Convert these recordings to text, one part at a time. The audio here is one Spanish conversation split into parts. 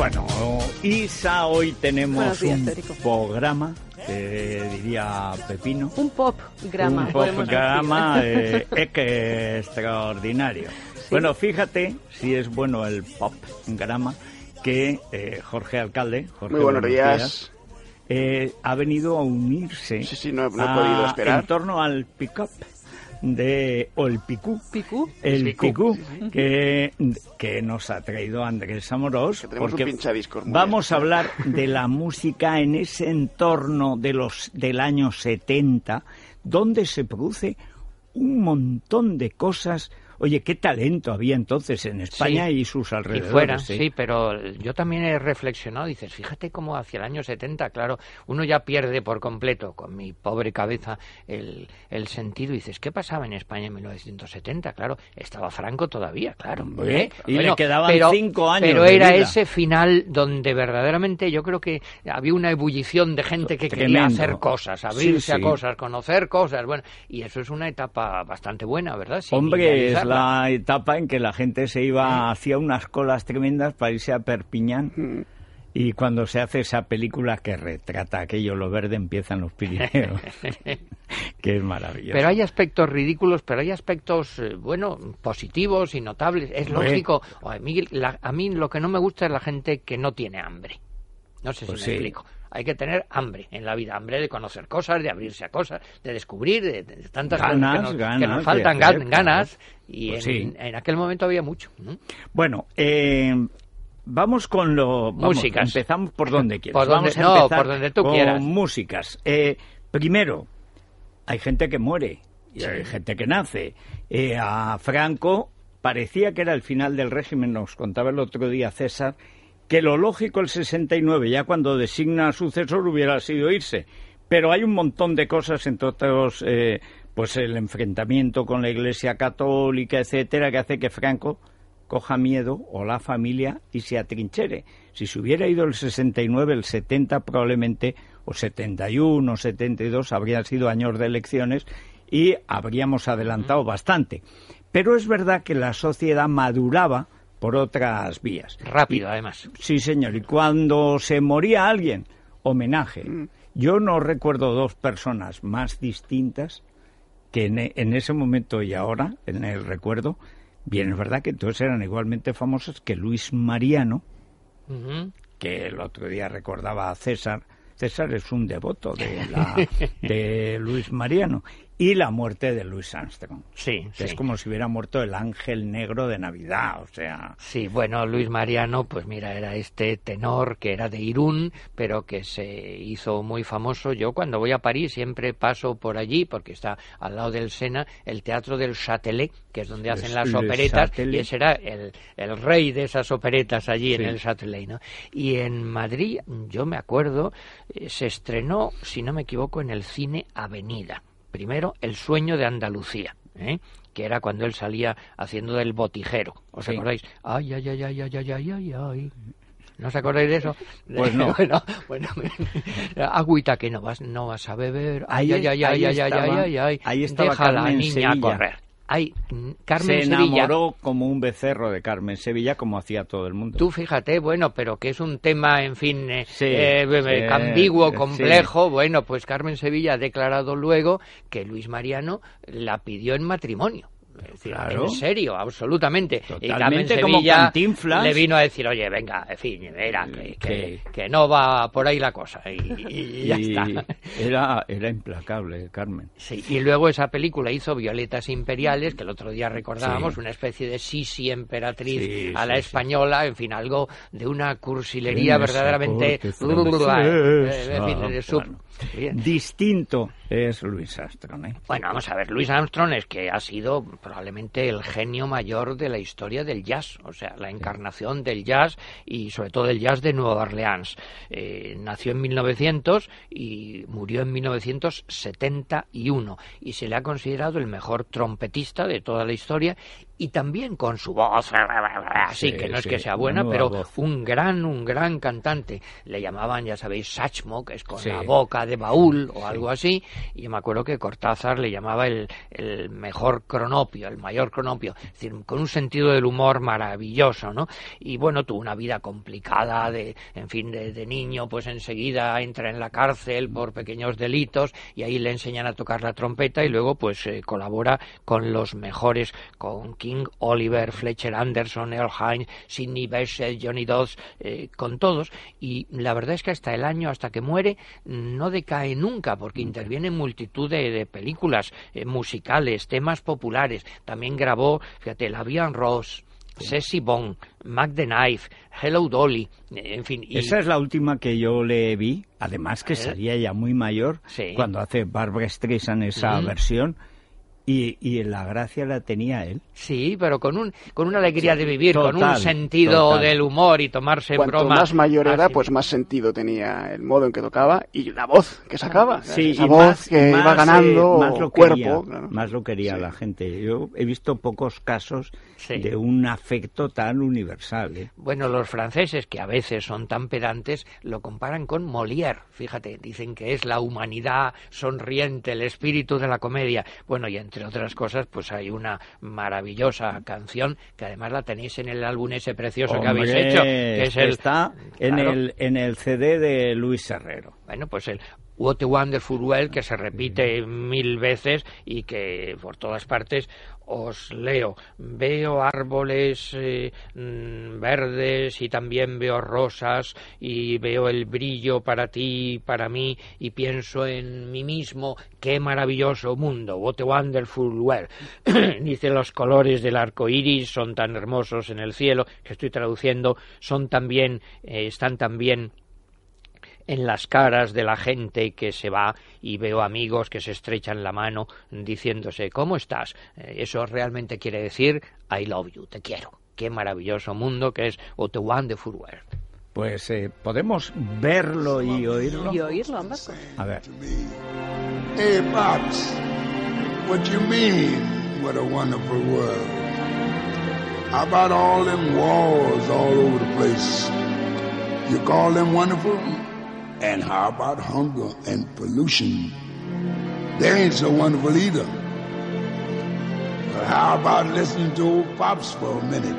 Bueno, Isa, hoy tenemos días, un Federico. programa, diría Pepino. Un pop grama. un programa decir. eh, es que extraordinario. Bueno, fíjate si es bueno el pop grama que eh, Jorge Alcalde, Jorge, Muy buenos días. eh, ha venido a unirse Sí, sí, no no he a- podido esperar. en torno al pick-up de o el picú. Picú. el Picú, picú que, que nos ha traído Andrés Amorós Que porque vamos a hablar de la música en ese entorno de los del año 70 donde se produce un montón de cosas oye qué talento había entonces en España Sí. y sus y alrededores fuera, ¿eh? sí, pero yo también he reflexionado, dices, fíjate cómo hacia el año 70, claro, uno ya pierde por completo, con mi pobre cabeza, el, el sentido, dices, ¿qué pasaba en España en 1970? Claro, estaba Franco todavía, claro. ¿eh? y le quedaban pero- cinco años Pero de era vida. ese final donde verdaderamente yo creo que había una ebullición de gente que quería hacer cosas, abrirse Sí, a cosas, conocer cosas, bueno, y eso es una etapa bastante buena, ¿verdad? Sin Hombre, es. La etapa en que la gente se iba, hacía unas colas tremendas para irse a Perpiñán. Mm. Y cuando se hace esa película que retrata aquello, lo verde empieza en los Pirineos, que es maravilloso. Pero hay aspectos ridículos, pero hay aspectos, eh, bueno, positivos y notables. Es lógico. A mí, la- a mí lo que no me gusta es la gente que no tiene hambre. No sé Pues si sí. me explico. Hay que tener hambre en la vida, hambre de conocer cosas, de abrirse a cosas, de descubrir, de, de tantas Ganas, cosas que nos, que ganas nos de faltan, hacer, ganas. Y Pues en, sí. en aquel momento había mucho. ¿no? Bueno, eh, vamos con lo... vamos, Músicas. Empezamos por donde quieras. Por donde- vamos a no, empezar por donde tú con quieras. músicas. Eh, primero, hay gente que muere y hay gente que nace. Eh, a Franco parecía que era el final del régimen, nos contaba el otro día César, que lo lógico el 69, ya cuando designa a sucesor, hubiera sido irse. Pero hay un montón de cosas, entre otros, eh, pues el enfrentamiento con la Iglesia Católica, etcétera, que hace que Franco coja miedo o la familia y se atrinchere. Si se hubiera ido el 69, el 70 probablemente, o 71, o 72, habrían sido años de elecciones y habríamos adelantado bastante. Pero es verdad que la sociedad maduraba por otras vías. Rápido, además. Sí, señor. Y cuando se moría alguien, homenaje. Yo no recuerdo dos personas más distintas que en, e- en ese momento y ahora, en el recuerdo, bien es verdad que entonces eran igualmente famosos que Luis Mariano, que el otro día recordaba a César. César es un devoto de, la, de Luis Mariano. Y la muerte de Luis Armstrong. Sí, que Es como si hubiera muerto el ángel negro de Navidad. O sea, Sí, bueno, Luis Mariano, pues mira, era este tenor que era de Irún, pero que se hizo muy famoso. Yo cuando voy a París siempre paso por allí, porque está al lado del Sena, el Teatro del Châtelet, que es donde hacen las operetas, Châtelet. y ese era el, el rey de esas operetas allí Sí. en el Châtelet, ¿no? Y en Madrid, yo me acuerdo, eh, se estrenó, si no me equivoco, en el cine Avenida. Primero, El sueño de Andalucía, ¿eh? que era cuando él salía haciendo del botijero. ¿Os Sí. acordáis? Ay, ay, ay, ay, ay, ay, ay, ay, ay. ¿No os acordáis de eso? Pues no. bueno, bueno, agüita que no vas, no vas a beber. Ay, Ahí ay, ay, ay, ay, ay, ay, ay. ahí estaba Deja a la niña Sevilla. correr. Ay, mm, Carmen se Sevilla. enamoró como un becerro de Carmen Sevilla, como hacía todo el mundo. Tú fíjate, bueno, pero que es un tema, en fin, eh, Sí, eh, sí, ambiguo, sí. complejo. Bueno, pues Carmen Sevilla ha declarado luego que Luis Mariano la pidió en matrimonio. Claro. En serio, absolutamente. y Totalmente Carmen como Sevilla Cantinflas. le vino a decir, oye, venga, en fin, mira, que, que, Sí. que no va por ahí la cosa. Y, y ya Y está. Era, era implacable, Carmen. Sí, y luego esa película hizo Violetas Imperiales, que el otro día recordábamos, Sí. una especie de Sisi emperatriz Sí, a la sí, española, en fin, algo de una cursilería verdaderamente... Bien. Distinto es Luis Armstrong, ¿eh? Bueno, vamos a ver, Luis Armstrong es que ha sido probablemente el genio mayor de la historia del jazz, o sea, la encarnación del jazz y sobre todo del jazz de Nueva Orleans. Eh, nació en 1900 y murió en 1971 y se le ha considerado el mejor trompetista de toda la historia y también con su voz, así Sí, que no es sí, que sea buena, pero voz. un gran, un gran cantante. Le llamaban, ya sabéis, Sachmo, que es con Sí. la boca de baúl o algo así, y yo me acuerdo que Cortázar le llamaba el, el mejor cronopio, el mayor cronopio, es decir, con un sentido del humor maravilloso, ¿no? Y bueno, tuvo una vida complicada de, en fin, de, niño, pues enseguida entra en la cárcel por pequeños delitos y ahí le enseñan a tocar la trompeta y luego pues eh, colabora con los mejores, con King Oliver, Fletcher Anderson, Earl Hines, Sidney Bechet, Johnny Dodds, eh, con todos. Y la verdad es que hasta el año, hasta que muere, no decae nunca porque interviene en multitud de, películas eh, musicales, temas populares, también grabó, fíjate, La Vian Ross, Ceci Bond, Mac the Knife, Hello Dolly, en fin. Esa es la última que yo le vi, además que sería ya muy mayor, cuando hace Barbara Streisand esa versión, y, la gracia la tenía él. Sí, pero con, un, con una alegría de vivir, con un sentido del humor y tomarse Cuanto broma. más mayor era, pues más sentido tenía el modo en que tocaba y la voz que sacaba. Sí, esa voz que iba ganando más lo cuerpo. Más lo quería la gente. Yo he visto pocos casos de un afecto tan universal. ¿eh? Bueno, los franceses, que a veces son tan pedantes, lo comparan con Molière. Fíjate, dicen que es la humanidad sonriente, el espíritu de la comedia. Bueno, y entre otras cosas, pues hay una maravillosa canción que además la tenéis en el álbum ese precioso que habéis hecho, que es el, está en el en el CD de Luis Herrero. Bueno, pues el What a Wonderful World, que se repite mil veces y que por todas partes os leo. Veo árboles eh, mm, verdes y también veo rosas y veo el brillo para ti, para mí y pienso en mí mismo. Qué maravilloso mundo. What a wonderful world. Dice los colores del arco iris son tan hermosos en el cielo que estoy traduciendo. Son también, eh, están también en las caras de la gente que se va y veo amigos que se estrechan la mano diciéndose ¿cómo estás? Eh, eso realmente quiere decir I love you, te quiero. Qué maravilloso mundo que es What a Wonderful World. Pues eh, podemos verlo y oírlo. Y oírlo ambas A ver. Hey, Pops, what you mean? What a wonderful world. How about all them walls all over the place? You call them wonderful? And how about hunger and pollution? They ain't so wonderful either. But how about listening to old Pops for a minute?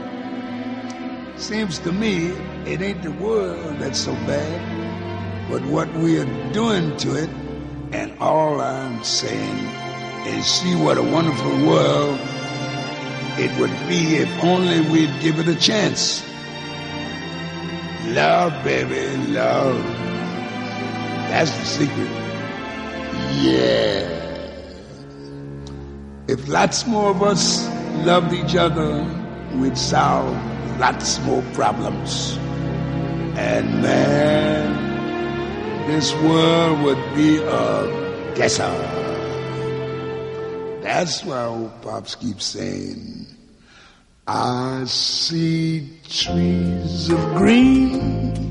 Seems to me it ain't the world that's so bad, but what we are doing to it. And all I'm saying is see what a wonderful world it would be if only we'd give it a chance. Love, baby, love. That's the secret. Yeah. If lots more of us loved each other, we'd solve lots more problems. And man, this world would be a guesser. That's why old Pops keeps saying, I see trees of green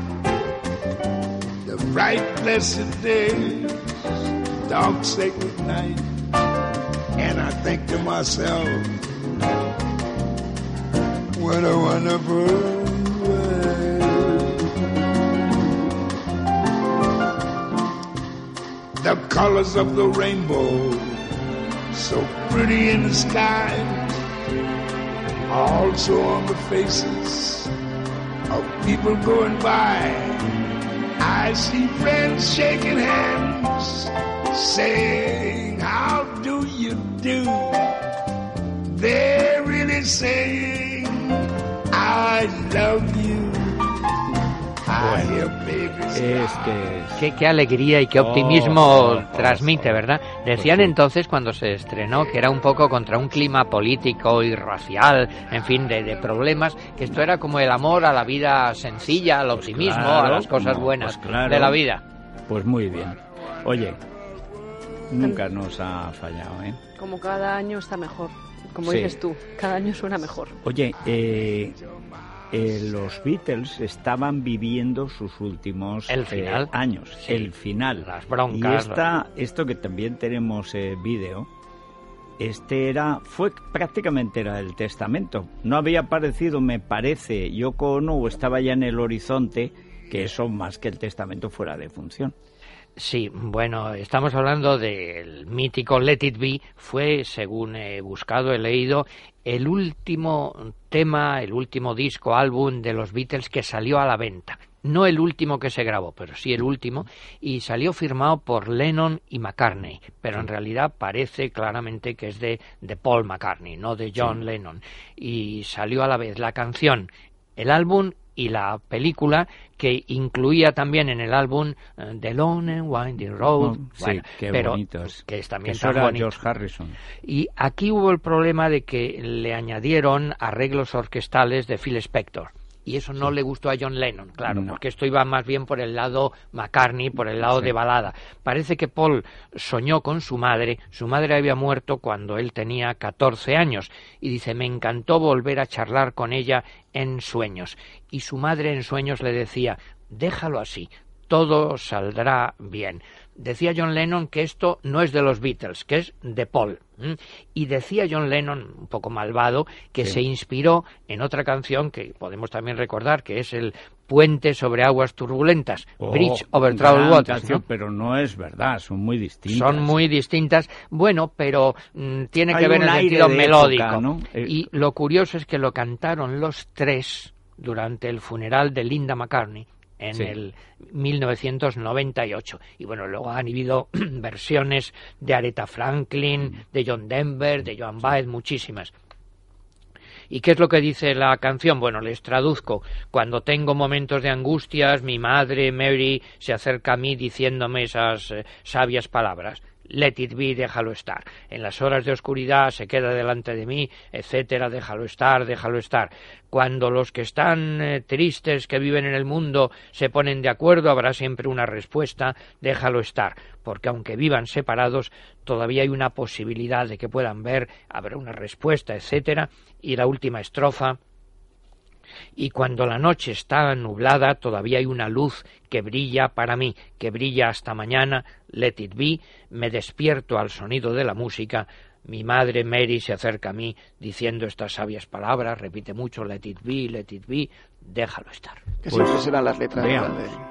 bright, blessed day, dark, sacred night. And I think to myself, what a wonderful world. The colors of the rainbow, so pretty in the sky, also on the faces of people going by I see friends shaking hands, saying, How do you do? They're really saying, I love you. Es que... Qué, qué, alegría y qué optimismo oh, transmite, ¿verdad? Decían pues entonces cuando se estrenó que era un poco contra un clima político y racial, en fin, de, de problemas, que esto era como el amor a la vida sencilla, al pues optimismo, a las cosas buenas pues de la vida. Pues muy bien. Oye, nunca nos ha fallado, ¿eh? Como cada año está mejor. como Sí. dices tú, cada año suena mejor. Oye, eh, eh, los Beatles estaban viviendo sus últimos El eh, final. años, Sí. el final. Las broncas, Y esta, esto que también tenemos eh, vídeo, este era, fue prácticamente era el testamento. No había aparecido, me parece, Yoko Ono o estaba ya en el horizonte, que eso más que el testamento fuera de función. Sí, bueno, estamos hablando del mítico Let It Be. Fue, según he buscado, he leído, el último tema, el último disco, álbum de los Beatles que salió a la venta. No el último que se grabó, pero sí el último, y salió firmado por Lennon y McCartney, pero en realidad parece claramente que es de, de Paul McCartney, no de John Lennon. Y salió a la vez la canción, el álbum y la película que incluía también en el álbum eh, The Long and Winding Road, bueno, qué pero que es también tan bonito. George Harrison. Y aquí hubo el problema de que le añadieron arreglos orquestales de Phil Spector. Y eso no le gustó a John Lennon, claro, No. porque esto iba más bien por el lado McCartney, por el lado Sí. de balada. Parece que Paul soñó con su madre, su madre había muerto cuando él tenía 14 años, y dice, me encantó volver a charlar con ella en sueños. Y su madre en sueños le decía, déjalo así, todo saldrá bien. Decía John Lennon que esto no es de los Beatles, que es de Paul. Y decía John Lennon, un poco malvado, que Sí. se inspiró en otra canción que podemos también recordar, que es el Puente sobre aguas turbulentas, Oh, Bridge over Troubled Waters. Pero no es verdad, son muy distintas. Son muy distintas, bueno, pero mm, tiene Hay que ver el sentido melódico. época, ¿no? Eh, Y lo curioso es que lo cantaron los tres durante el funeral de Linda McCartney en Sí. el 1998. Y bueno, luego han habido versiones de Aretha Franklin, de John Denver, de Joan Baez, muchísimas. ¿Y qué es lo que dice la canción? Bueno, les traduzco. Cuando tengo momentos de angustias, mi madre, Mary, se acerca a mí diciéndome esas eh, sabias palabras. Let it be, déjalo estar. En las horas de oscuridad se queda delante de mí, etcétera, déjalo estar, déjalo estar. Cuando los que están eh, tristes, que viven en el mundo, se ponen de acuerdo, habrá siempre una respuesta, déjalo estar. Porque aunque vivan separados, todavía hay una posibilidad de que puedan ver, habrá una respuesta, etcétera. Y la última estrofa, y cuando la noche está nublada todavía hay una luz que brilla para mí, que brilla hasta mañana, let it be, me despierto al sonido de la música, mi madre Mary se acerca a mí diciendo estas sabias palabras, repite mucho let it be, let it be, déjalo estar. Que Pues, siempre serán las letras veamos.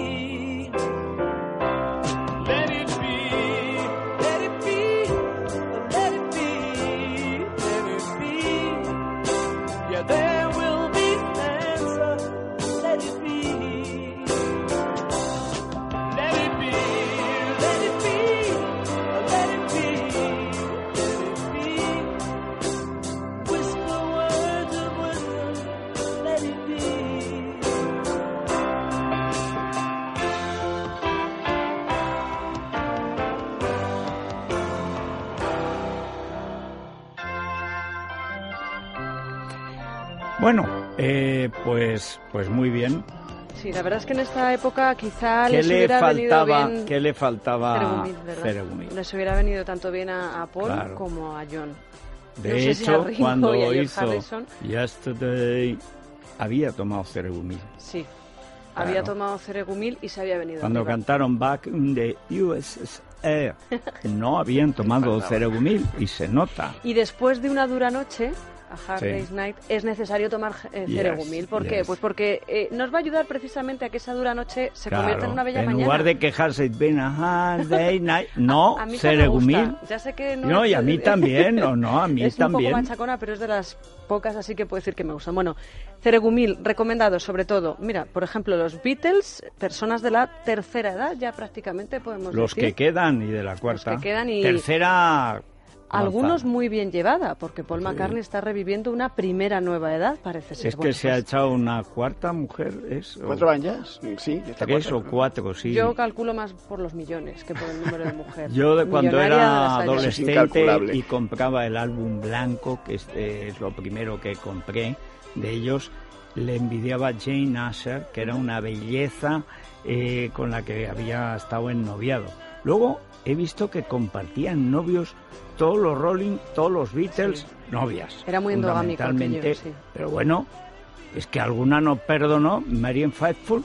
Pues, pues muy bien. Sí, la verdad es que en esta época quizá ¿Qué les le hubiera venido faltaba? bien ¿Qué le faltaba? Ceregumit. Les hubiera venido tanto bien a, a Paul Claro. como a John. De No si hecho, y cuando hizo Harrison. Yesterday, había tomado ceregumil. Sí. Claro. Había tomado ceregumil y se había venido Cuando arriba. cantaron Back in the USSR, no habían tomado faltaba. ceregumil y se nota. Y después de una dura noche, a Hard Sí. Day's Night, es necesario tomar eh, Yes, ceregumil. ¿Por qué? yes. Pues porque eh, nos va a ayudar precisamente a que esa dura noche se convierta en una bella en mañana. lugar de quejarse, ven a hard day night, no, a mí también me ceregumil. Ya sé que no, No, es- y a mí también, no, no, a mí es un también. poco machacona, pero es de las pocas, así que puedo decir que me gustan. Bueno, ceregumil, recomendado sobre todo. Mira, por ejemplo, los Beatles, personas de la tercera edad, ya prácticamente podemos Los decir. que quedan y de la cuarta. que quedan y- Tercera. Algunos muy bien llevada, porque Paul McCartney está reviviendo una primera nueva edad, parece ser. Es que Bueno, se ha echado una cuarta mujer, ¿Cuatro van ya? Sí, Tres cuatro, o ¿no? cuatro, sí. Yo calculo más por los millones que por el número de mujeres. Yo de cuando era años. adolescente y compraba el álbum blanco, que este es lo primero que compré de ellos, le envidiaba a Jane Asher, que era una belleza eh, con la que había estado en noviado. Luego he visto que compartían novios todos los Rolling, todos los Beatles, novias. Era muy endogámico aquello, sí. Pero bueno, es que alguna no perdonó, Marian Faithful,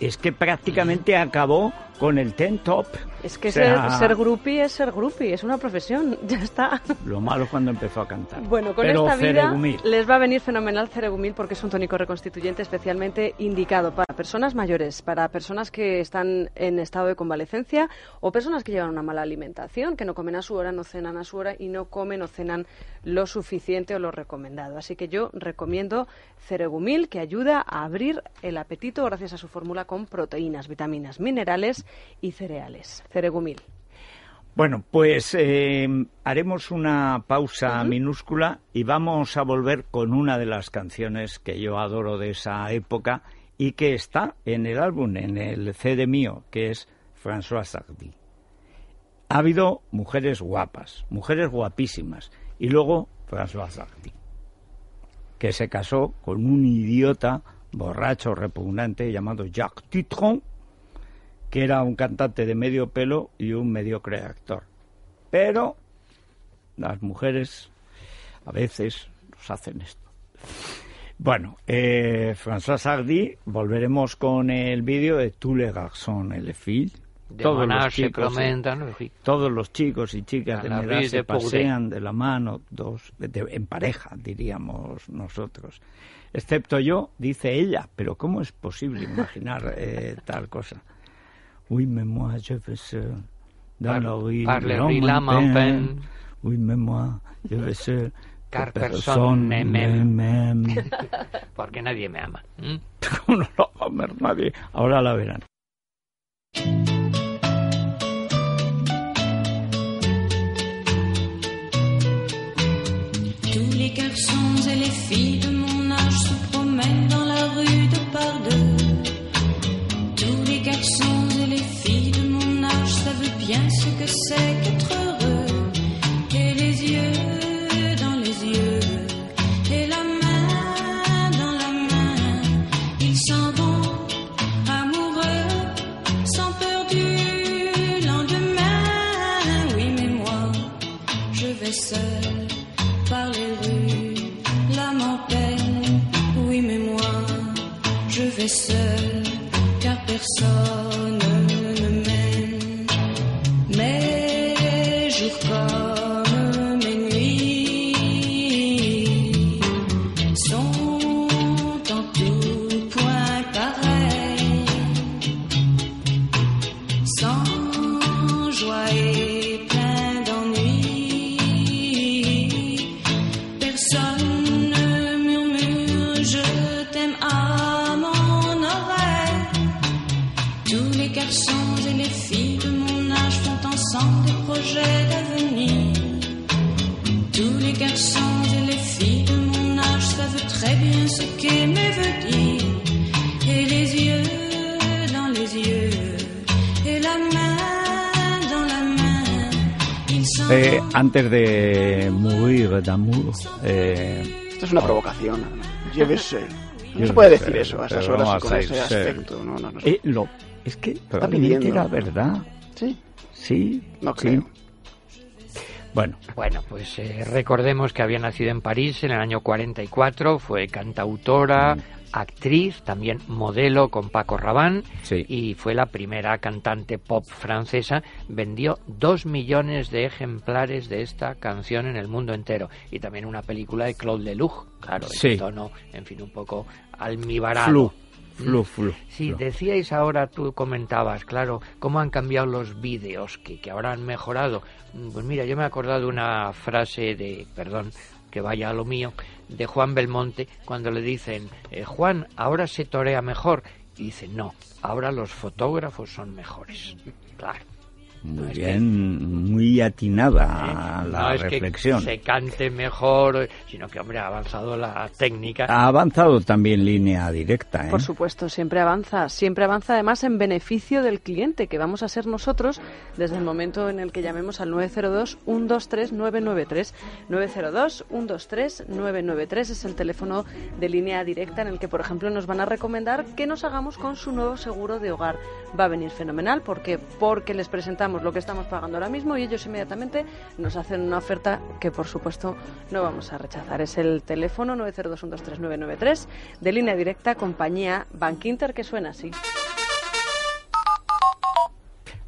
es que prácticamente acabó con el ten top. Es que O sea, ser, ser groupie es ser groupie, es una profesión, ya está. Lo malo cuando empezó a cantar. Bueno, con Pero esta vida Ceregumil. les va a venir fenomenal Ceregumil porque es un tónico reconstituyente especialmente indicado para personas mayores, para personas que están en estado de convalecencia o personas que llevan una mala alimentación, que no comen a su hora, no cenan a su hora y no comen o cenan lo suficiente o lo recomendado. Así que yo recomiendo Ceregumil que ayuda a abrir el apetito gracias a su fórmula con proteínas, vitaminas, minerales y cereales. Ceregumil. Bueno, pues eh, haremos una pausa minúscula y vamos a volver con una de las canciones que yo adoro de esa época y que está en el álbum, en el CD mío, que es François Sardy. Ha habido mujeres guapas, mujeres guapísimas, y luego François Sardy, que se casó con un idiota borracho repugnante llamado Jacques Dutronc, que era un cantante de medio pelo y un mediocre actor. Pero las mujeres a veces nos hacen esto. Bueno, eh, François Sardy, volveremos con el vídeo de Tous les garçons et les filles. De Todos los se chicos, todos los y chicas de la mi edad se de pasean de la mano, dos, de- en pareja, diríamos nosotros. Excepto yo, dice ella, pero ¿cómo es posible imaginar eh, tal cosa? Oui, mais moi, je veux seul dans Par- la rue par de rues Lamentin. Oui, mais moi, je veux seul Car que personne ne m'aime. Porque nadie me ama. ¿m? ¿Cómo no lo va a ver nadie? Ahora la verán. Tous les garçons et les filles de mon âge se promènent dans bien ce que c'est qu'être heureux. Antes de morir d'amour, eh, Esto es una provocación. ¿no? Seul. No se puede decir eso a esas horas y con ese aspecto. No, no, no. eh, lo, es que probablemente pidiendo. era verdad. Sí, Sí, no sí. creo. Bueno, Bueno, pues eh, recordemos que había nacido en París en el año 44, fue cantautora, actriz, también modelo con Paco Rabanne Sí. y fue la primera cantante pop francesa. Vendió dos millones de ejemplares de esta canción en el mundo entero y también una película de Claude Lelouch, claro, Sí. en tono, en fin, un poco almibarado. flu, flu, flu. Sí, flu. decíais ahora, tú comentabas, claro, cómo han cambiado los vídeos, que, que ahora han mejorado. Mm, Pues mira, yo me he acordado de una frase de, perdón, que vaya a lo mío, de Juan Belmonte, cuando le dicen, eh, Juan, ahora se torea mejor. Y dice, no, ahora los fotógrafos son mejores. Claro. Muy que- bien, muy atinada ¿eh? la no es reflexión. que se cante mejor, sino que, hombre, ha avanzado la técnica. Ha avanzado también línea directa, ¿eh? Por supuesto, siempre avanza, siempre avanza además en beneficio del cliente, que vamos a ser nosotros desde el momento en el que llamemos al 902-123-993. 902-123-993 es el teléfono de línea directa en el que, por ejemplo, nos van a recomendar que nos hagamos con su nuevo seguro de hogar. Va a venir fenomenal porque porque les presentamos lo que estamos pagando ahora mismo y ellos inmediatamente nos hacen una oferta que, por supuesto, no vamos a rechazar. Es el teléfono 902-123-993 de línea directa compañía Bankinter que suena así.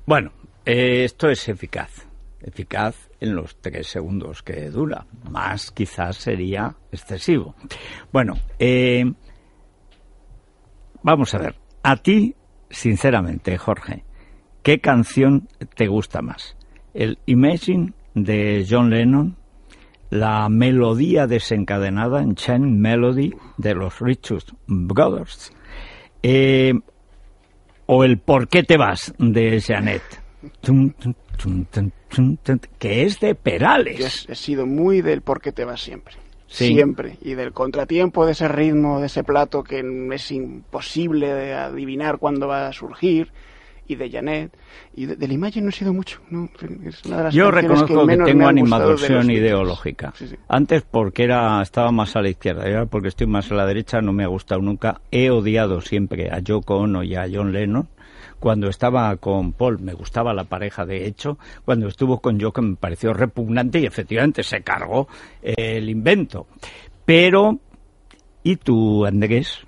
Bueno, eh, esto es eficaz. Eficaz en los tres segundos que dura. Más quizás sería excesivo. Bueno, eh, vamos a ver. A ti, sinceramente, Jorge, ¿qué canción te gusta más? ¿El Imagine de John Lennon? ¿La melodía desencadenada en Chain Melody de los Richard Brothers? Eh, o el ¿Por qué te vas? de Janet. Que es de Perales. he, he sido muy del por qué te vas siempre. Sí. Siempre. Y del contratiempo de ese ritmo, de ese plato que es imposible de adivinar cuándo va a surgir. Y de Janet. Y de, de la imagen no he sido mucho. ¿no? Es una de las Yo reconozco que, tengo animadversión ideológica. Sí, sí. Antes porque era estaba más a la izquierda, y ahora porque estoy más a la derecha no me ha gustado nunca. He odiado siempre a Yoko Ono y a John Lennon. Cuando estaba con Paul me gustaba la pareja de hecho. Cuando estuvo con Yoko me pareció repugnante y efectivamente se cargó el invento. Pero, ¿y tú, Andrés?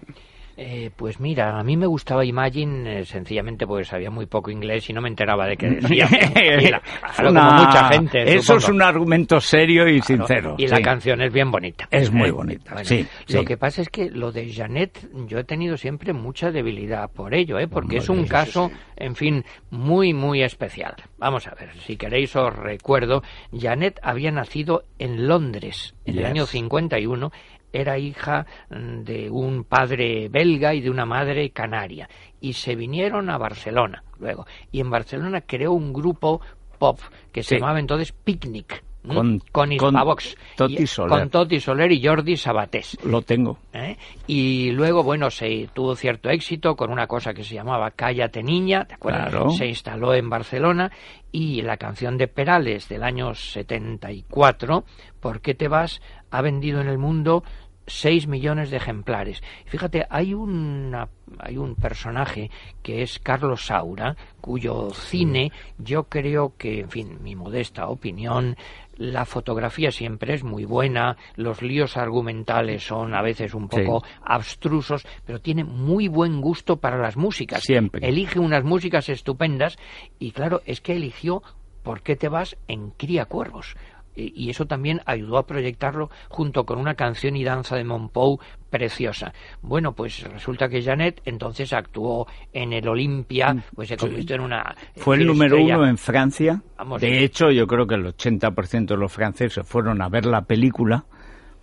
Eh, pues mira, a mí me gustaba Imagine eh, sencillamente porque sabía muy poco inglés y no me enteraba de qué decía. Y la- claro, Una- como mucha gente. Eso es un argumento serio y Claro, sincero. Y la canción es bien bonita. Es muy ¿eh? bonita, Bueno, sí, Lo sí. que pasa es que lo de Janet, yo he tenido siempre mucha debilidad por ello, ¿eh? porque es un caso, en fin, muy, muy especial. Vamos a ver, si queréis os recuerdo, Janet había nacido en Londres en el año 51 era hija mm, de un padre belga y de una madre canaria y se vinieron a Barcelona luego y en Barcelona creó un grupo pop que se llamaba entonces Picnic. Con- con con Hispavox Toti Soler. con Toti Soler y Jordi Sabatés Lo tengo. ¿eh? Y luego, bueno, se tuvo cierto éxito con una cosa que se llamaba Cállate Niña, ¿te acuerdas? Claro. Se instaló en Barcelona y la canción de Perales del año 74, ¿Por qué te vas? Ha vendido en el mundo 6 millones de ejemplares. Fíjate, hay, una, hay un personaje que es Carlos Saura, cuyo cine yo creo que, en fin, mi modesta opinión, la fotografía siempre es muy buena, los líos argumentales son a veces un Sí. poco abstrusos, pero tiene muy buen gusto para las músicas. Siempre. Elige unas músicas estupendas y claro, es que eligió ¿Por qué te vas? en Cría Cuervos. Y y eso también ayudó a proyectarlo junto con una canción y danza de Monpou preciosa. Bueno, pues resulta que Janet entonces actuó en el Olimpia, pues se convirtió en una... Mm. Fue el número estrella. uno en Francia. Vamos. De hecho, yo creo que el 80% de los franceses fueron a ver la película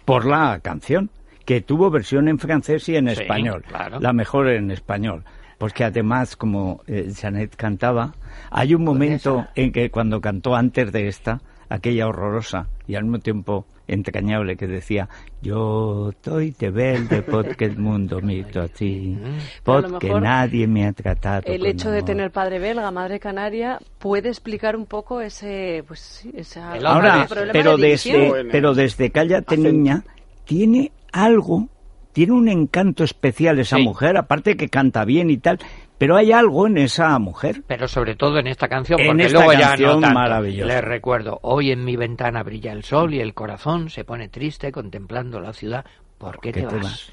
por la canción, que tuvo versión en francés y en Sí, español. claro. La mejor en español. Porque además, como eh, Janet cantaba, hay un momento en que cuando cantó antes de esta, aquella horrorosa y al mismo tiempo entrañable que decía yo estoy de verde porque el mundo mito a ti porque nadie me ha tratado El con hecho de amor". tener padre belga, madre canaria, puede explicar un poco ese, pues sí, esa- El Ahora, pero de desde, pero desde Cállate Hacen- Niña tiene algo, tiene un encanto especial esa Sí. mujer, aparte que canta bien y tal, pero hay algo en esa mujer. Pero sobre todo en esta canción, En porque esta luego ya canción no tanto. maravillosa. Les recuerdo, hoy en mi ventana brilla el sol y el corazón se pone triste contemplando la ciudad. ¿Por qué te, vas?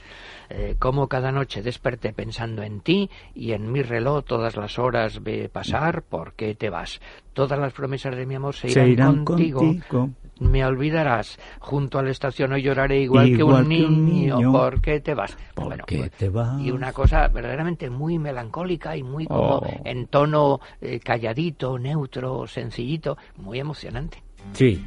Eh, como cada noche desperté pensando en ti y en mi reloj todas las horas ve pasar, ¿por qué te vas? Todas las promesas de mi amor se irán, Se irán contigo. contigo. Me olvidarás. Junto a la estación hoy lloraré igual, que, un que un niño. niño. ¿Por qué te vas? ¿Por Bueno, qué pues, te vas? Y una cosa verdaderamente muy melancólica y muy como Oh. en tono eh, calladito, neutro, sencillito, muy emocionante. Sí.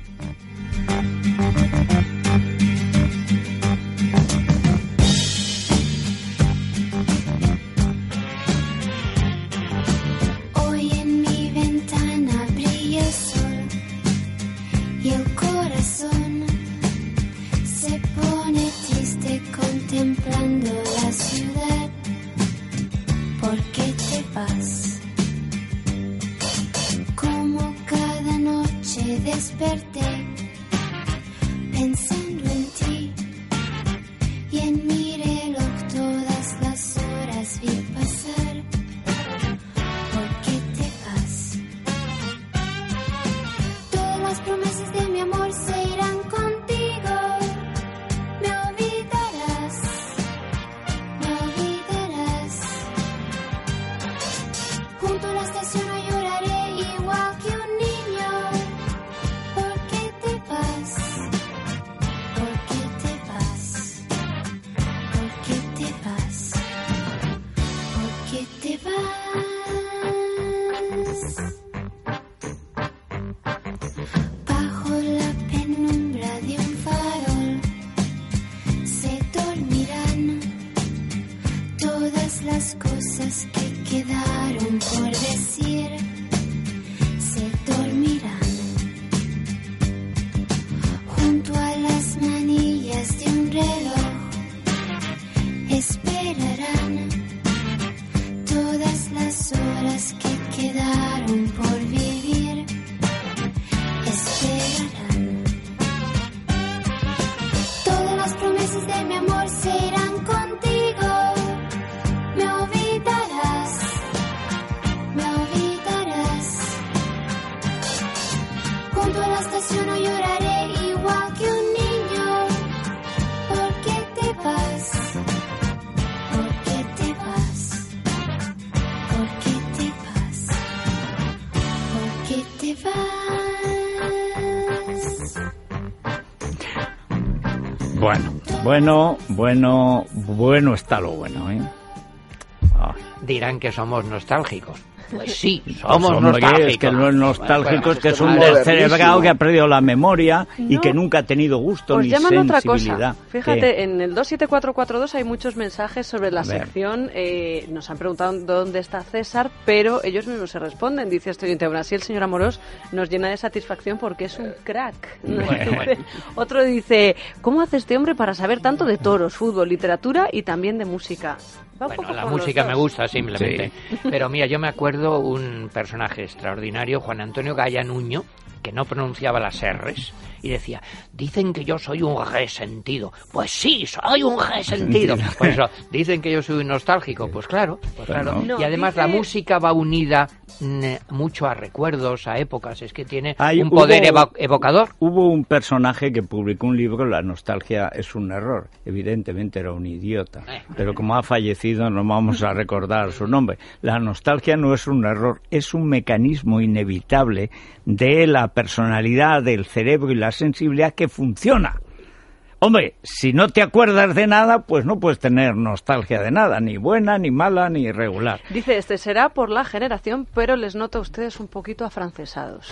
Bueno, bueno, bueno, está lo bueno, ¿eh? Dirán que somos nostálgicos. Pues sí, somos Hombre, nostálgicos. Es que los nostálgicos Bueno, que es un descerebrado que ha perdido la memoria y que nunca ha tenido gusto Os ni llaman otra sensibilidad. cosa. Fíjate, ¿Qué? en el 27442 hay muchos mensajes sobre la sección. eh, nos han preguntado dónde está César, pero ellos mismos se responden. Dice este oyente, aún así el señor Amorós nos llena de satisfacción porque es un crack. Bueno, bueno. Otro dice, ¿cómo hace este hombre para saber tanto de toros, fútbol, literatura y también de música? Bueno, la música me gusta simplemente. Pero mira, yo me acuerdo un personaje extraordinario, Juan Antonio Gaya Nuño, que no pronunciaba las R's y decía, dicen que yo soy un resentido. Pues sí, soy un resentido. Por eso, dicen que yo soy un nostálgico. Pues claro, pues claro. No, y además dice- la música va unida mm, mucho a recuerdos, a épocas. Es que tiene Hay- un poder hubo- evo- evocador. Hubo un personaje que publicó un libro, La nostalgia es un error. Evidentemente era un idiota. Eh. Pero como ha fallecido no vamos a recordar su nombre. La nostalgia no es un error, es un mecanismo inevitable de la personalidad, del cerebro y la sensibilidad que funciona. Hombre, si no te acuerdas de nada, pues no puedes tener nostalgia de nada, ni buena, ni mala, ni irregular. Dice, este será por la generación, pero les noto a ustedes un poquito afrancesados.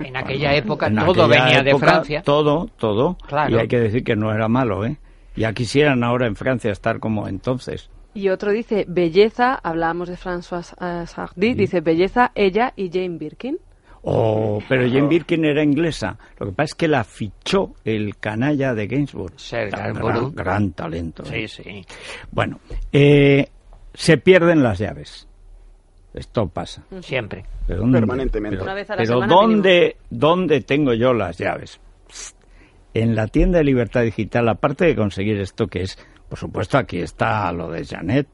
En aquella época En todo aquella venía de Francia. Todo, todo. Claro. Y hay que decir que no era malo, ¿eh? Ya quisieran ahora en Francia estar como entonces. Y otro dice, belleza, hablábamos de François eh, Sardy, dice, belleza, ella y Jane Birkin. Oh, pero Jane Birkin era inglesa. Lo que pasa es que la fichó el canalla de Gainsbourg. Serge Gran, gran talento. ¿eh? Sí, sí. Bueno, eh, se pierden las llaves. Esto pasa. Siempre. ¿Pero dónde- Permanentemente. Pero, Una vez a la pero semana ¿dónde, ¿dónde tengo yo las llaves? Psst. En la tienda de Libertad Digital, aparte de conseguir esto que es Por supuesto, aquí está lo de Janet,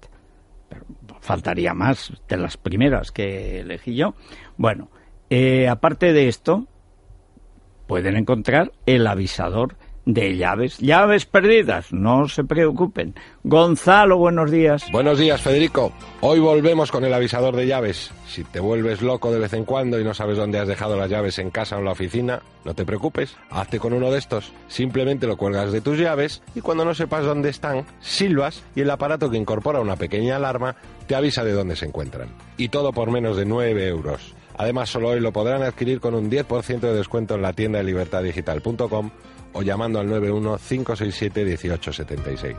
pero faltaría más de las primeras que elegí yo. Bueno, eh, aparte de esto, pueden encontrar el avisador de llaves. Llaves perdidas, no se preocupen. Gonzalo, buenos días. Buenos días, Federico. Hoy volvemos con el avisador de llaves. Si te vuelves loco de vez en cuando y no sabes dónde has dejado las llaves en casa o en la oficina, no te preocupes. Hazte con uno de estos. Simplemente lo cuelgas de tus llaves y cuando no sepas dónde están, silbas y el aparato que incorpora una pequeña alarma te avisa de dónde se encuentran. Y todo por menos de 9 euros. Además, solo hoy lo podrán adquirir con un 10% de descuento en la tienda de libertaddigital.com o llamando al 91-567-1876.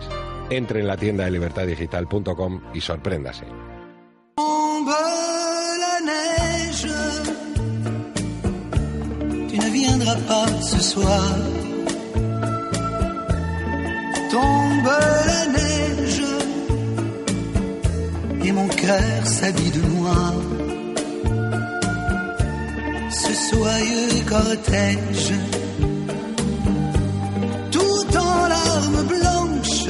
Entre en la tienda de libertaddigital.com y sorpréndase. Tombe la neige, et mon cœur s'habille de noir. Soyeux cortège, tout en larmes blanches,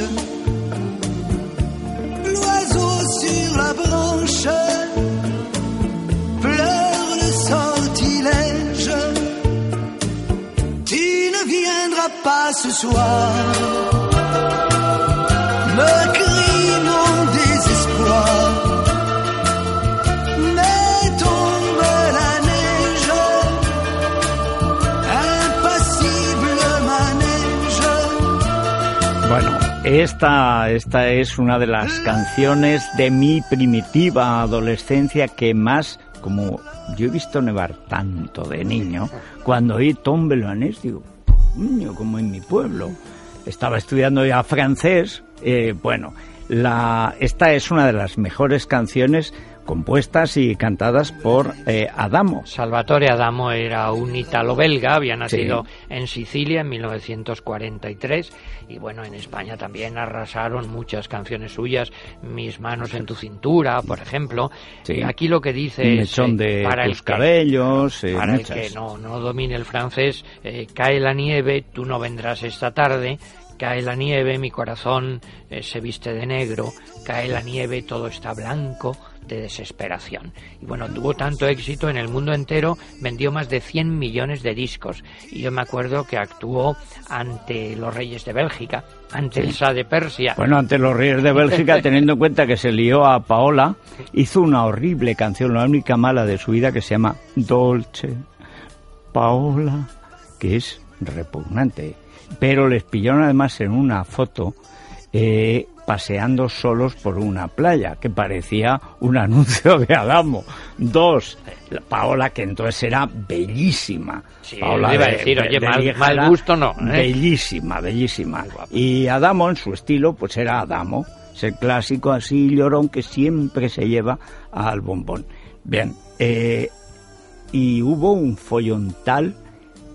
l'oiseau sur la branche pleure le sortilège. Tu ne viendras pas ce soir, esta, esta es una de las canciones de mi primitiva adolescencia que más, como yo he visto nevar tanto de niño, cuando oí Tombeloanés, digo, "Coño, como en mi pueblo. Estaba estudiando ya francés, eh, bueno, la, esta es una de las mejores canciones compuestas y cantadas por eh, Adamo. Salvatore Adamo era un italo-belga, había nacido en Sicilia en 1943 y bueno, en España también arrasaron muchas canciones suyas, Mis manos en tu cintura, por ejemplo. Sí. Aquí lo que dice es, eh, de para el tus que- cabellos, eh, para el que no, no domine el francés, eh, cae la nieve, tú no vendrás esta tarde, cae la nieve, mi corazón eh, se viste de negro, cae la nieve, todo está blanco de desesperación. Y bueno, tuvo tanto éxito en el mundo entero, vendió más de 100 millones de discos. Y yo me acuerdo que actuó ante los reyes de Bélgica, ante el Shah de Persia. Bueno, ante los Reyes de Bélgica, teniendo en cuenta que se lió a Paola, hizo una horrible canción, la única mala de su vida, que se llama Dolce Paola, que es repugnante. Pero les pillaron además en una foto eh, paseando solos por una playa, que parecía un anuncio de Adamo. Dos, la Paola, que entonces era bellísima. Sí, Paola iba a de- decir, de- oye, de mal- gusto no, ¿eh? Bellísima, bellísima. Y Adamo, en su estilo, pues era Adamo. Es el clásico así llorón que siempre se lleva al bombón. Bien, eh, y hubo un follón tal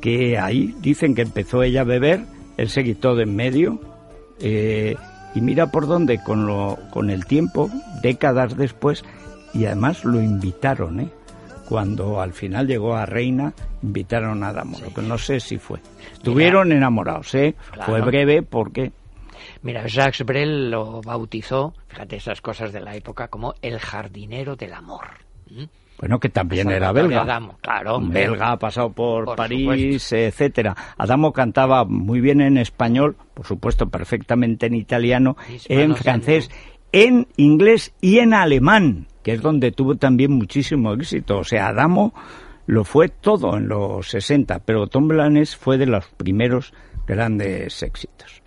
que ahí dicen que empezó ella a beber, él se quitó de en medio, eh, y mira por dónde con, lo, con el tiempo, décadas después, y además lo invitaron, ¿eh? Cuando al final llegó a Reina, invitaron a Adamo, lo que no sé si fue. Estuvieron enamorados, ¿eh? Claro. Fue breve porque... Mira, Jacques Brel lo bautizó, fíjate esas cosas de la época, como el jardinero del amor. ¿Mm? Bueno, que también era belga. Adamo, claro, belga, ha pasado por, Por París, etcétera. Adamo cantaba muy bien en español, por supuesto, perfectamente en italiano, en francés, en inglés y en alemán, que es donde tuvo también muchísimo éxito. O sea, Adamo lo fue todo en los 60, pero Tom Blanes fue de los primeros grandes éxitos.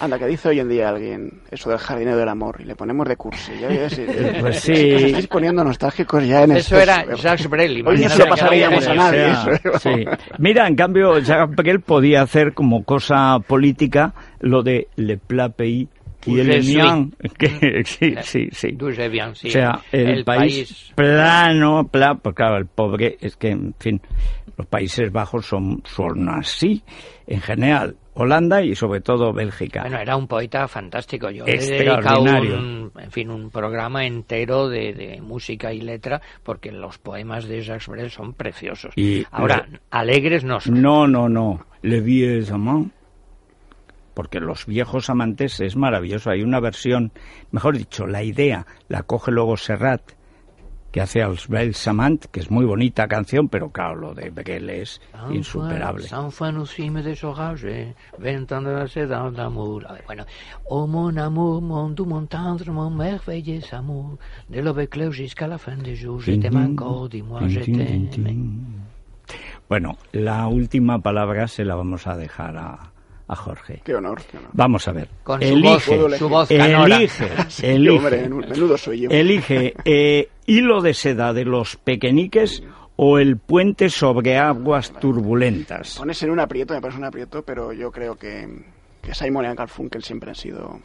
Anda, que dice hoy en día alguien eso del jardinero del amor y le ponemos de cursi. Ya ves, eh, Pues es sí. que os estáis poniendo nostálgicos ya en Eso exceso. era Jacques Brel. Hoy no se lo pasaríamos a nadie. O sea, eso, ¿eh? sí. Mira, en cambio, Jacques Brel podía hacer como cosa política lo de Le Plat Pays y el Pues Mien, que sí, sí, sí. Douce bien, sí. O sea, el, país, plano, pla, pues claro, el pobre, es que, en fin, los Países Bajos son, son así, en general, Holanda y sobre todo Bélgica. Bueno, era un poeta fantástico. Yo le he dedicado un, en fin, un programa entero de, de música y letra porque los poemas de Jacques Brel son preciosos. Y- Ahora, alegres no son. No, no, no. Le vieux amants. Porque Los viejos amantes es maravilloso. Hay una versión, mejor dicho, la idea la coge luego Serrat, que hace als bells amants, que es muy bonita canción, pero claro, lo de Brel es insuperable. Sans fin nous cimes découragés, vingt ans de la sédan d'amour. A ver, Bueno, oh mon amour, mon doux, mon tendre, mon merveilleux amour, de l'aube claire jusqu'à la fin des jours, je t'aime encore, dis-moi, je t'aime. Bueno, la última palabra se la vamos a dejar a, a Jorge. Qué honor, qué honor. Vamos a ver. Con su elige, voz, su voz elige, elige, hombre, menu- menudo soy yo. elige eh, hilo de seda de los pequeñiques o el puente sobre aguas turbulentas. Pones en un aprieto, me parece un aprieto, pero yo creo que, que Simon y Garfunkel siempre han sido...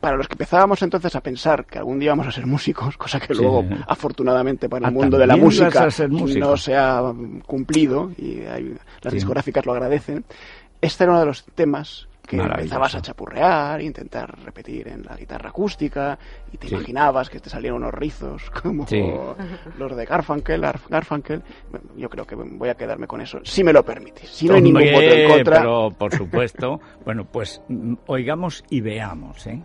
Para los que empezábamos entonces a pensar que algún día vamos a ser músicos, cosa que Sí. luego, afortunadamente para el Ah, mundo de la ¿también vas música, no se ha cumplido y hay- las Sí. discográficas lo agradecen. Este era uno de los temas que empezabas a chapurrear, intentar repetir en la guitarra acústica y te Sí. imaginabas que te salían unos rizos como Sí. los de Garfunkel, Garf- Garfunkel. Yo creo que voy a quedarme con eso, si me lo permitís. Si no hay ningún voto en contra, Pero, por supuesto. bueno, pues mm, oigamos y veamos, ¿eh?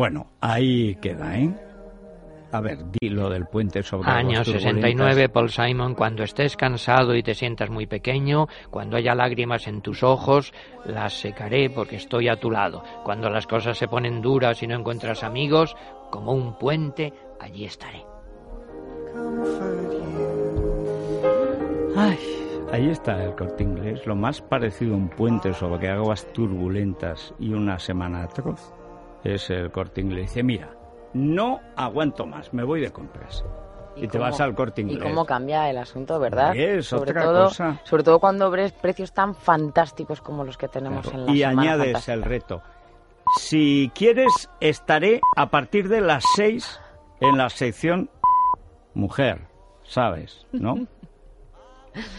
Bueno, ahí queda, ¿eh? A ver, di lo del puente sobre Año aguas 69, turbulentas. Paul Simon, cuando estés cansado y te sientas muy pequeño, cuando haya lágrimas en tus ojos, las secaré porque estoy a tu lado. Cuando las cosas se ponen duras y no encuentras amigos, como un puente, allí estaré. Ay, ahí está el corte inglés, lo más parecido a un puente sobre aguas turbulentas y una semana atroz es el corte inglés. Dice, mira, no aguanto más, me voy de compras. Y, te cómo- vas al corte Y inglés. cómo cambia el asunto, ¿verdad? Es sobre otra todo, cosa. Sobre todo cuando ves precios tan fantásticos como los que tenemos Claro, en la y Semana añades Fantástica. el reto. Si quieres, estaré a partir de las seis en la sección mujer, ¿sabes? ¿No?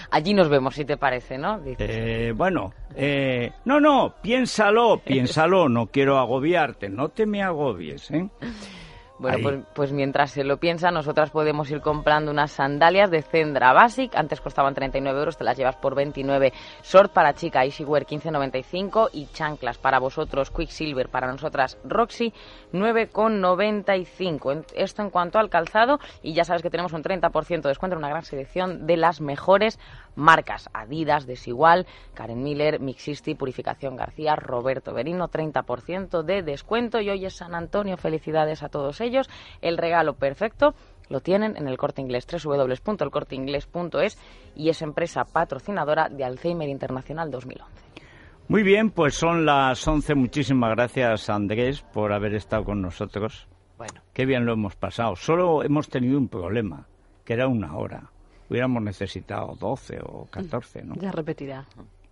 Allí nos vemos, si te parece, ¿no? Eh, bueno, eh, no, no, piénsalo, piénsalo, no quiero agobiarte, no te me agobies, ¿eh? Bueno, pues, pues mientras se lo piensa, nosotras podemos ir comprando unas sandalias de Zendra Basic. Antes costaban 39 euros, te las llevas por 29. Short para chica, Easywear 15,95. Y chanclas para vosotros, Quicksilver para nosotras, Roxy 9,95. En- Esto en cuanto al calzado. Y ya sabes que tenemos un 30% de descuento en una gran selección de las mejores marcas. Adidas, Desigual, Karen Miller, Mixisti, Purificación García, Roberto Berino, 30% de descuento. Y hoy es San Antonio, felicidades a todos ellos. El regalo perfecto lo tienen en el Corte Inglés, www.elcorteinglés.es y es empresa patrocinadora de Alzheimer Internacional 2011. Muy bien, pues son las 11. Muchísimas gracias, Andrés, por haber estado con nosotros. Bueno, Qué bien lo hemos pasado. Solo hemos tenido un problema, que era una hora. Hubiéramos necesitado 12 o 14, ¿no? Ya repetirá.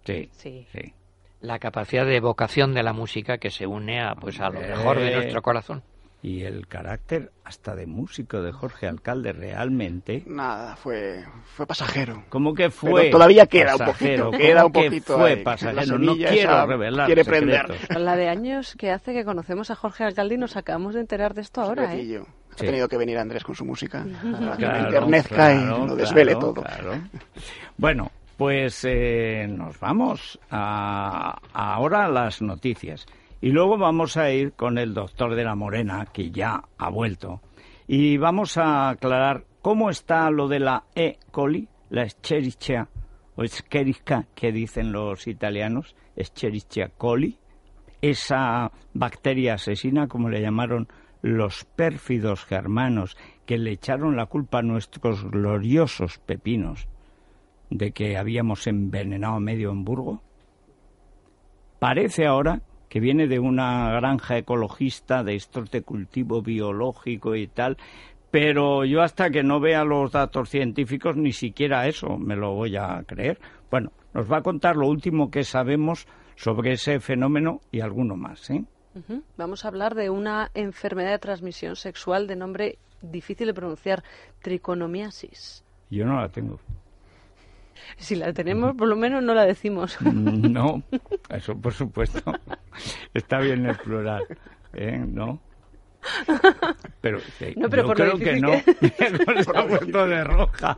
Sí, Sí. sí. la capacidad de evocación de la música que se une a, pues, a lo mejor de nuestro corazón. Y el carácter hasta de músico de Jorge Alcalde realmente... Nada, fue, fue pasajero. ¿Cómo que fue? Pero todavía queda un pasajero? poquito, queda un ¿Cómo que poquito fue ahí? Pasajero? No quiero revelar quiere prender. La de años que hace que conocemos a Jorge Alcalde y nos acabamos de enterar de esto ahora, ¿eh? Sí. Ha tenido que venir Andrés con su música para que Claro, enternezca y claro, lo desvele claro, todo. claro. Bueno, pues eh, nos vamos a, ahora a las noticias. Y luego vamos a ir con el doctor de la Morena, que ya ha vuelto. Y vamos a aclarar cómo está lo de la E. coli, la Escherichia o Escherichia, que dicen los italianos, Escherichia coli, esa bacteria asesina, como le llamaron los pérfidos germanos, que le echaron la culpa a nuestros gloriosos pepinos de que habíamos envenenado medio Hamburgo? Parece ahora que viene de una granja ecologista de estos de cultivo biológico y tal, pero yo hasta que no vea los datos científicos ni siquiera eso me lo voy a creer. Bueno, nos va a contar lo último que sabemos sobre ese fenómeno y alguno más, ¿eh? Ujú. Vamos a hablar de una enfermedad de transmisión sexual de nombre difícil de pronunciar, triconomiasis. Yo no la tengo. Si la tenemos, por lo menos no la decimos. No, eso por supuesto. Está bien el plural, ¿eh? ¿No? Pero, eh, No, pero yo por creo que difícil no. que- Se ha puesto de roja.